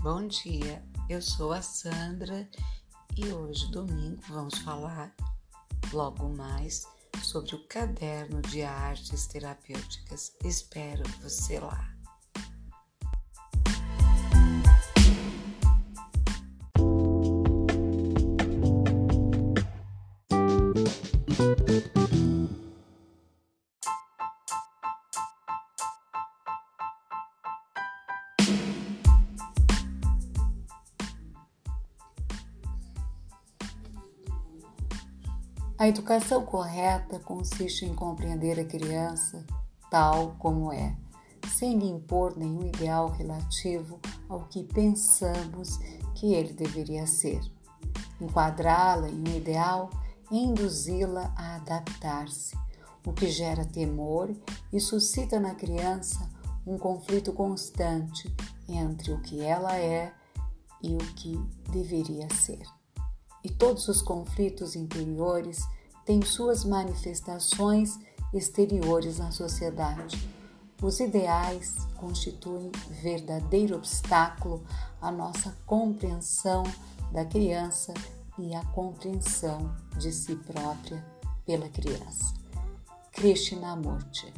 Bom dia, eu sou a Sandra e hoje, domingo, vamos falar logo mais sobre o caderno de artes terapêuticas. Espero você lá. A educação correta consiste em compreender a criança tal como é, sem lhe impor nenhum ideal relativo ao que pensamos que ele deveria ser. Enquadrá-la em um ideal e induzi-la a adaptar-se, o que gera temor e suscita na criança um conflito constante entre o que ela é e o que deveria ser e todos os conflitos interiores têm suas manifestações exteriores na sociedade. Os ideais constituem verdadeiro obstáculo à nossa compreensão da criança e à compreensão de si própria pela criança. Krishnamurti